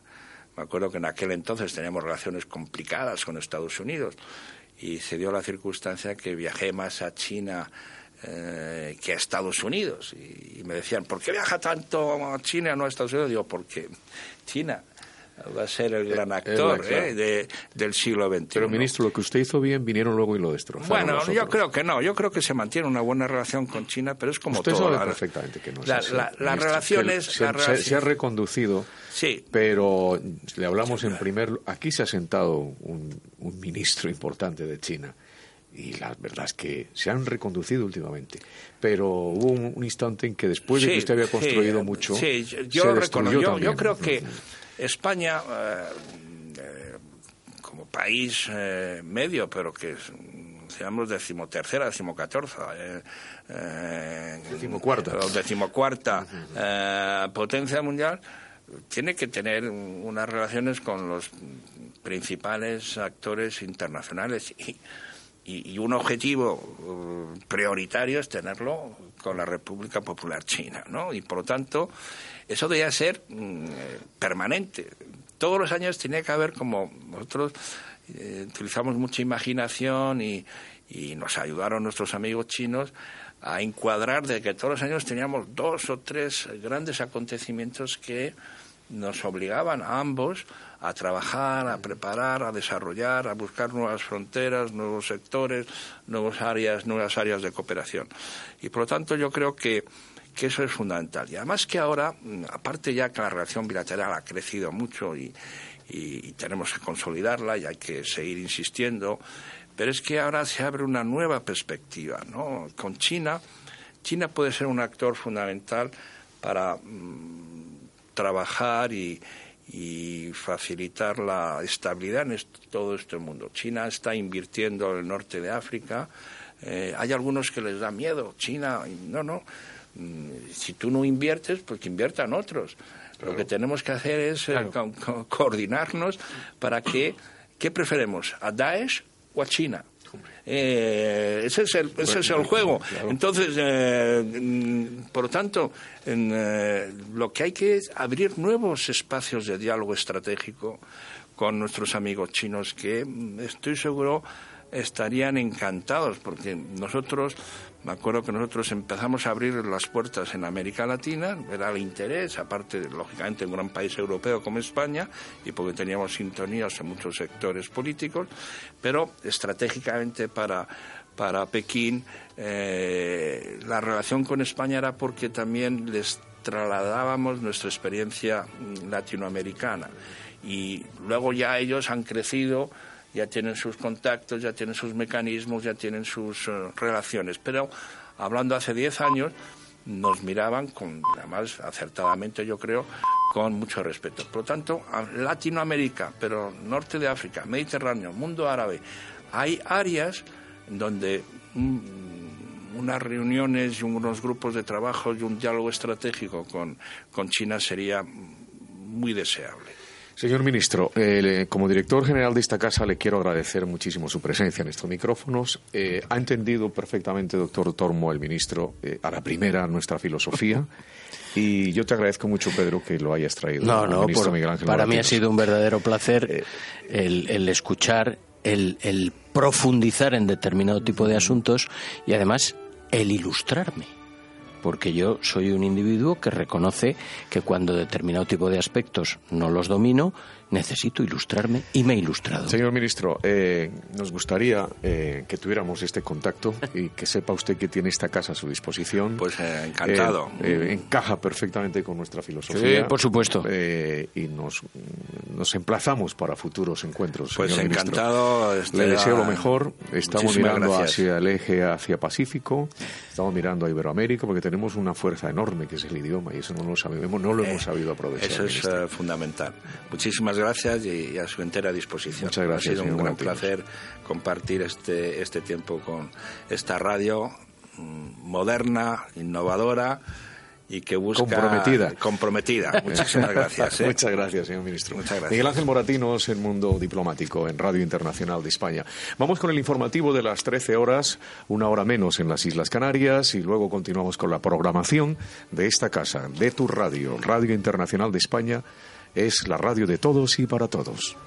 S4: Me acuerdo que en aquel entonces teníamos relaciones complicadas con Estados Unidos y se dio la circunstancia que viajé más a China eh, que a Estados Unidos. Y, me decían, ¿por qué viaja tanto a China, no a Estados Unidos? Digo, porque China va a ser el eh, gran actor eh, del siglo XX.
S2: Pero, ministro, lo que usted hizo bien, vinieron luego y lo destrozaron.
S4: Bueno, yo creo que no. Yo creo que se mantiene una buena relación con China, pero es como
S2: usted
S4: todo.
S2: Sabe perfectamente que no es
S4: la,
S2: así,
S4: la, relaciones...
S2: Se, ha reconducido,
S4: sí.
S2: pero le hablamos en primer... Aquí se ha sentado un, un ministro importante de China y la verdad es que se han reconducido últimamente. Pero hubo un, instante en que después de que usted había construido mucho,
S4: sí, yo, reconozco, yo, creo que España, eh, eh, como país eh, medio, pero que digamos decimotercera, decimocatorza,
S2: eh, decimocuarta,
S4: decimocuarta potencia mundial, tiene que tener unas relaciones con los principales actores internacionales y y, un objetivo prioritario es tenerlo con la República Popular China, ¿no? Y por lo tanto, eso debía ser mm, permanente. Todos los años tenía que haber, como nosotros eh, utilizamos mucha imaginación y, y nos ayudaron nuestros amigos chinos a encuadrar de que todos los años teníamos dos o tres grandes acontecimientos que nos obligaban a ambos a trabajar, a preparar, a desarrollar, a buscar nuevas fronteras, nuevos sectores, nuevas áreas, nuevas áreas de cooperación. Y por lo tanto yo creo que, eso es fundamental. Y además que ahora, mm, aparte ya que la relación bilateral ha crecido mucho y, tenemos que consolidarla y hay que seguir insistiendo, pero es que ahora se abre una nueva perspectiva, ¿no? Con China, China puede ser un actor fundamental para mm, trabajar y, y facilitar la estabilidad en todo este mundo. China está invirtiendo en el norte de África. Eh, hay algunos que les da miedo. China, no, no. Si tú no inviertes, pues que inviertan otros. Lo que tenemos que hacer es eh, coordinarnos para que, ¿qué preferemos? ¿A Daesh o a China? Eh, ese es el, ese es el juego. Entonces, eh, mm, por lo tanto, eh, lo que hay que es abrir nuevos espacios de diálogo estratégico con nuestros amigos chinos que mm, estoy seguro estarían encantados porque nosotros me acuerdo que nosotros empezamos a abrir las puertas en América Latina, era el interés, aparte, lógicamente, en un gran país europeo como España, y porque teníamos sintonías en muchos sectores políticos, pero estratégicamente para, para Pekín eh, la relación con España era porque también les trasladábamos nuestra experiencia latinoamericana. Y luego ya ellos han crecido ya tienen sus contactos, ya tienen sus mecanismos, ya tienen sus eh, relaciones. Pero hablando hace 10 años, nos miraban, con, además acertadamente yo creo, con mucho respeto. Por lo tanto, Latinoamérica, pero norte de África, Mediterráneo, mundo árabe, hay áreas donde unas reuniones y unos grupos de trabajo y un diálogo estratégico con, con China sería muy deseable.
S2: Señor ministro, eh, como director general de esta casa le quiero agradecer muchísimo su presencia en estos micrófonos. Eh, ha entendido perfectamente, doctor Tormo, el ministro, eh, a la primera nuestra filosofía. Y yo te agradezco mucho, Pedro, que lo hayas traído.
S3: No, no, para mí ha sido un verdadero placer el, escuchar, el profundizar en determinado tipo de asuntos y además el ilustrarme porque yo soy un individuo que reconoce que cuando determinado tipo de aspectos no los domino, necesito ilustrarme y me he ilustrado.
S2: Señor ministro, eh, nos gustaría eh, que tuviéramos este contacto y que sepa usted que tiene esta casa a su disposición.
S4: Pues eh, encantado.
S2: encaja perfectamente con nuestra filosofía.
S3: Sí, por supuesto.
S2: y nos, nos emplazamos para futuros encuentros.
S4: Pues encantado.
S2: Le deseo lo mejor. Estamos mirando hacia el eje, hacia Pacífico. Estamos mirando a Iberoamérica porque tenemos una fuerza enorme que es el idioma y eso no lo, sabemos, no lo hemos sabido aprovechar.
S4: Eso es fundamental. Muchísimas gracias y, a su entera disposición.
S2: Muchas gracias.
S4: Ha sido un gran placer compartir este, este tiempo con esta radio mm, moderna, innovadora y que busca
S2: comprometida
S4: comprometida [laughs] muchísimas gracias
S2: ¿eh? muchas gracias señor ministro
S4: muchas gracias.
S2: Miguel Ángel Moratinos el mundo diplomático en Radio Internacional de España vamos con el informativo de las 13 horas una hora menos en las Islas Canarias y luego continuamos con la programación de esta casa de tu radio Radio Internacional de España es la radio de todos y para todos.